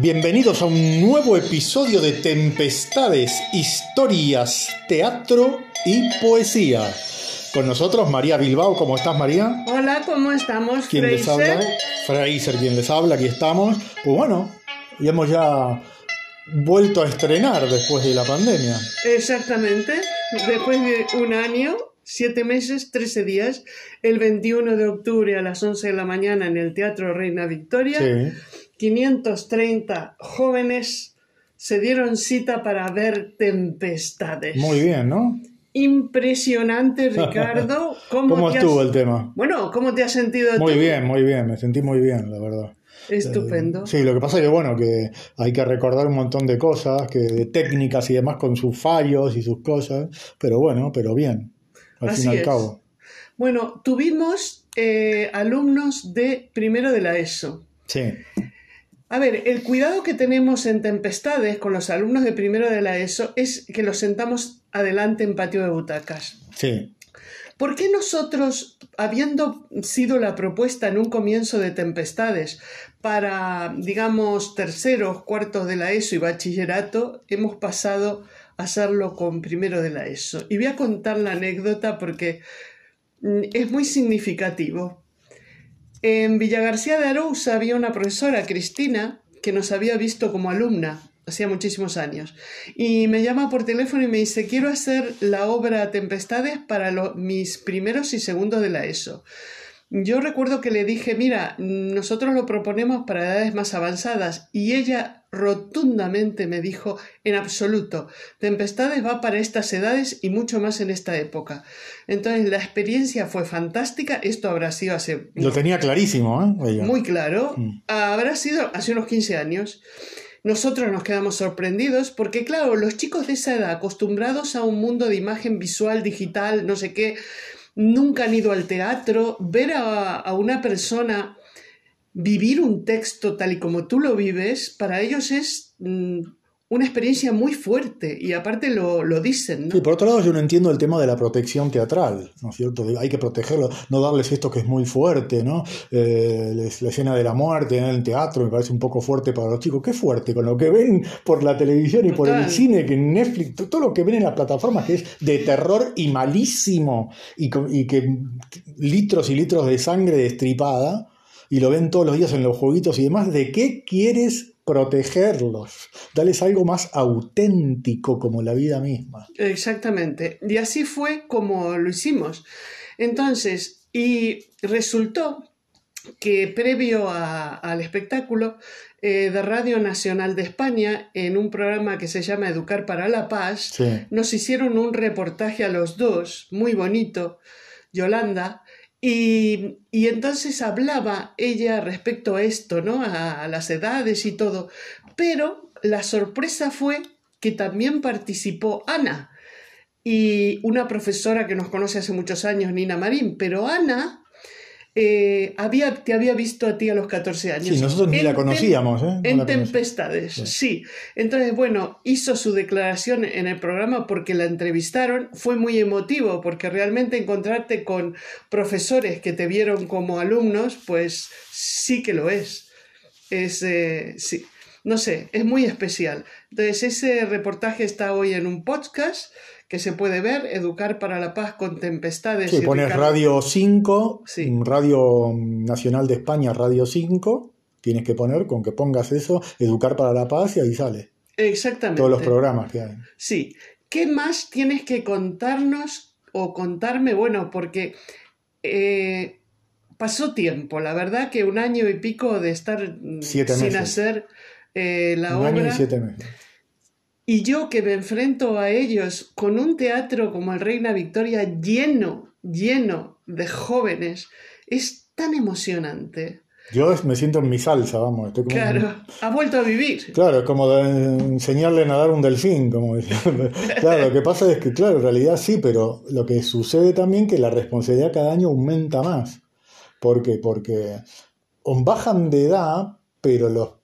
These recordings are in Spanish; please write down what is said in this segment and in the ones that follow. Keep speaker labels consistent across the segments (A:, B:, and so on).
A: Bienvenidos a un nuevo episodio de Tempestades, historias, teatro y poesía. Con nosotros María Bilbao, ¿cómo estás María?
B: Hola, ¿cómo estamos?
A: ¿Quién les habla? Fraser, quien les habla, aquí estamos. Pues bueno, y hemos ya vuelto a estrenar después de la pandemia.
B: Exactamente, después de un año, siete meses, trece días, el 21 de octubre a las 11 de la mañana en el Teatro Reina Victoria.
A: Sí.
B: 530 jóvenes se dieron cita para ver tempestades.
A: Muy bien, ¿no?
B: Impresionante, Ricardo. ¿Cómo,
A: ¿Cómo
B: te
A: estuvo
B: has-
A: el tema?
B: Bueno, ¿cómo te has sentido
A: Muy
B: tú?
A: bien, muy bien, me sentí muy bien, la verdad.
B: Estupendo.
A: Sí, lo que pasa es que bueno, que hay que recordar un montón de cosas, que de técnicas y demás con sus fallos y sus cosas, pero bueno, pero bien, al
B: Así
A: fin y al cabo.
B: Bueno, tuvimos eh, alumnos de primero de la ESO.
A: Sí,
B: A ver, el cuidado que tenemos en tempestades con los alumnos de primero de la ESO es que los sentamos adelante en patio de butacas.
A: sí,
B: ¿Por qué nosotros, habiendo sido la propuesta en un comienzo de tempestades para, digamos, terceros, cuartos de la ESO y bachillerato, hemos pasado a hacerlo con primero de la ESO? Y voy a contar la anécdota porque mm, es muy significativo. En Villagarcía de Arousa había una profesora, Cristina, que nos había visto como alumna hacía muchísimos años. Y me llama por teléfono y me dice, quiero hacer la obra Tempestades para lo- mis primeros y segundos de la ESO. Yo recuerdo que le dije, mira, nosotros lo proponemos para edades más avanzadas y ella rotundamente me dijo, en absoluto, Tempestades va para estas edades y mucho más en esta época. Entonces la experiencia fue fantástica, esto habrá sido hace
A: lo tenía clarísimo, ¿eh? Ella.
B: muy claro.
A: Mm.
B: Habrá sido hace unos 15 años. Nosotros nos quedamos sorprendidos porque, claro, los chicos de esa edad, acostumbrados a un mundo de imagen visual, digital, no sé qué, nunca han ido al teatro, ver a, a una persona vivir un texto tal y como tú lo vives, para ellos es mm, una experiencia muy fuerte y aparte lo, lo dicen, ¿no?
A: Sí, por otro lado yo no entiendo el tema de la protección teatral, ¿no es cierto? De- Hay que protegerlo, no darles esto que es muy fuerte, ¿no? Eh, les- la escena de la muerte en el teatro me parece un poco fuerte para los chicos. ¿Qué fuerte? Con lo que ven por la televisión y por el cine, que Netflix, to- todo lo que ven en las plataformas que es de terror y malísimo y, y que litros y litros de sangre destripada y lo ven todos los días en los jueguitos y demás, ¿de qué quieres protegerlos? Dales algo más auténtico como la vida misma.
B: Exactamente. Y así fue como lo hicimos. Entonces, y resultó que previo a- al espectáculo eh, de Radio Nacional de España, en un programa que se llama Educar para la Paz,
A: Sí.
B: nos hicieron un reportaje a los dos, muy bonito, Yolanda, y, y entonces hablaba ella respecto a esto, ¿no? A, a las edades y todo. Pero la sorpresa fue que también participó Ana y una profesora que nos conoce hace muchos años, Nina Marín, pero Ana eh, había, te había visto a ti a los 14 años.
A: Sí, nosotros ni
B: En
A: la conocíamos, ¿eh? No
B: en
A: la.
B: Tempestades,
A: Sí.
B: sí. Entonces, bueno, hizo su declaración en el programa porque la entrevistaron. Fue muy emotivo porque realmente encontrarte con profesores que te vieron como alumnos, pues sí que lo es. Es, eh, sí, no sé, es muy especial. Entonces, ese reportaje está hoy en un podcast que se puede ver, Educar para la Paz con Tempestades.
A: Sí,
B: y
A: pones
B: Ricardo-
A: Radio 5,
B: Sí.
A: Radio Nacional de España, Radio 5, tienes que poner, con que pongas eso, Educar para la Paz y ahí sale.
B: Exactamente.
A: Todos los programas que hay.
B: Sí. ¿Qué más tienes que contarnos o contarme? Bueno, porque eh, pasó tiempo, la verdad que un año y pico de estar mm,
A: Siete
B: sin
A: meses.
B: hacer eh, la
A: Un
B: obra.
A: año y siete meses.
B: Y yo que me enfrento a ellos con un teatro como el Reina Victoria lleno, lleno de jóvenes, es tan emocionante.
A: Yo me siento en mi salsa, vamos. Estoy como
B: Claro, ha vuelto a vivir.
A: Claro, es como de enseñarle a nadar un delfín, como decía. Claro, lo que pasa es que, claro, en realidad sí, pero lo que sucede también que la responsabilidad cada año aumenta más. ¿Por qué? Porque bajan de edad, pero los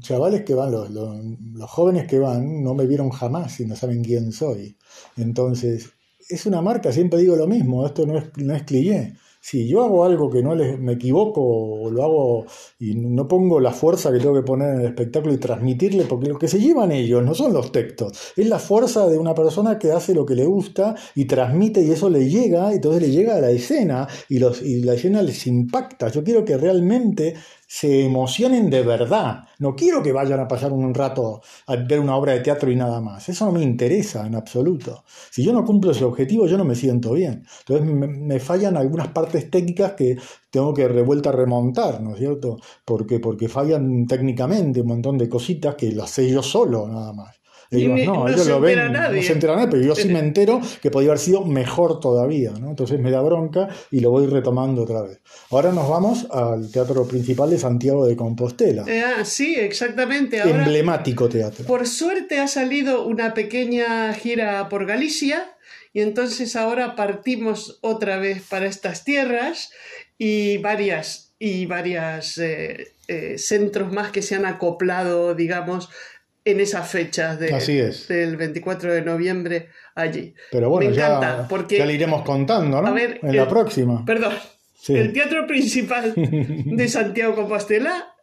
A: chavales que van, los, los, jóvenes que van, no me vieron jamás y no saben quién soy. Entonces, es una marca, siempre digo lo mismo, esto no es, no es cliché. si yo hago algo que no les, me equivoco o lo hago y no pongo la fuerza que tengo que poner en el espectáculo y transmitirle, porque lo que se llevan ellos no son los textos, es la fuerza de una persona que hace lo que le gusta y transmite y eso le llega, entonces le llega a la escena y, los, y la escena les impacta. Yo quiero que realmente se emocionen de verdad. No quiero que vayan a pasar un rato a ver una obra de teatro y nada más. Eso no me interesa en absoluto. Si yo no cumplo ese objetivo, yo no me siento bien. Entonces me, fallan algunas partes técnicas que tengo que revuelta remontar, ¿no es cierto? Porque, porque fallan técnicamente un montón de cositas que las sé yo solo, nada más no, ellos lo ven, no se entera nadie, pero yo sí me entero que podría haber sido mejor todavía, ¿no? Entonces me da bronca y lo voy retomando otra vez. Ahora nos vamos al teatro principal de Santiago de Compostela.
B: Eh, ah, sí, exactamente.
A: Emblemático teatro.
B: Por suerte ha salido una pequeña gira por Galicia y entonces ahora partimos otra vez para estas tierras y varias y varias eh, eh, centros más que se han acoplado, digamos, en esas fechas de, del 24 de noviembre allí.
A: Pero bueno, ya, porque, le iremos contando, ¿no? en la próxima.
B: Perdón. El teatro principal de Santiago Compostela,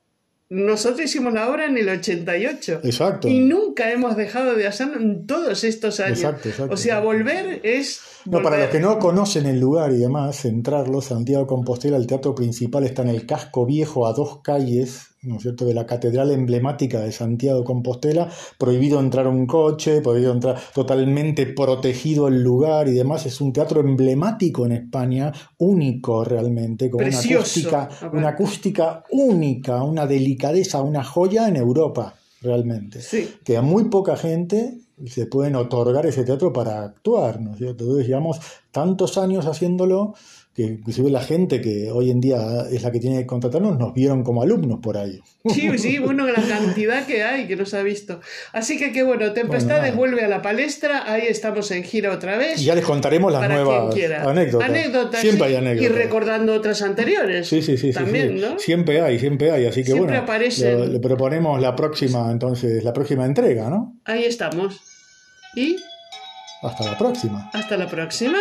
B: nosotros hicimos la obra en el 88.
A: Exacto.
B: Y nunca hemos dejado de hacerlo en todos estos años. Exacto, exacto, o sea, volver es.
A: No, para los que no conocen el lugar y demás, centrarlo, Santiago Compostela, el teatro principal está en el casco viejo a dos calles ¿no es cierto?, de la catedral emblemática de Santiago de Compostela, prohibido entrar un coche, prohibido entrar, totalmente protegido el lugar y demás. Es un teatro emblemático en España, único realmente, con una acústica, una acústica única, una delicadeza, una joya en Europa, realmente. Que a muy poca gente se pueden otorgar ese teatro para actuar, ¿no es cierto? Entonces llevamos tantos años haciéndolo que inclusive la gente que hoy en día es la que tiene que contratarnos nos vieron como alumnos por ahí.
B: Sí, sí, bueno, la cantidad que hay que nos ha visto. Así que qué bueno, Tempestades vuelve a la palestra, ahí estamos en gira otra vez.
A: Y ya les contaremos las nuevas anécdotas.
B: anécdotas. Siempre hay anécdotas. Y recordando otras anteriores.
A: Sí, sí, sí. También, ¿no? Siempre hay, siempre hay, así que
B: siempre bueno.
A: Le, le proponemos la próxima, entonces, la próxima entrega, ¿no?
B: Ahí estamos. Y...
A: Hasta la próxima.
B: Hasta la próxima.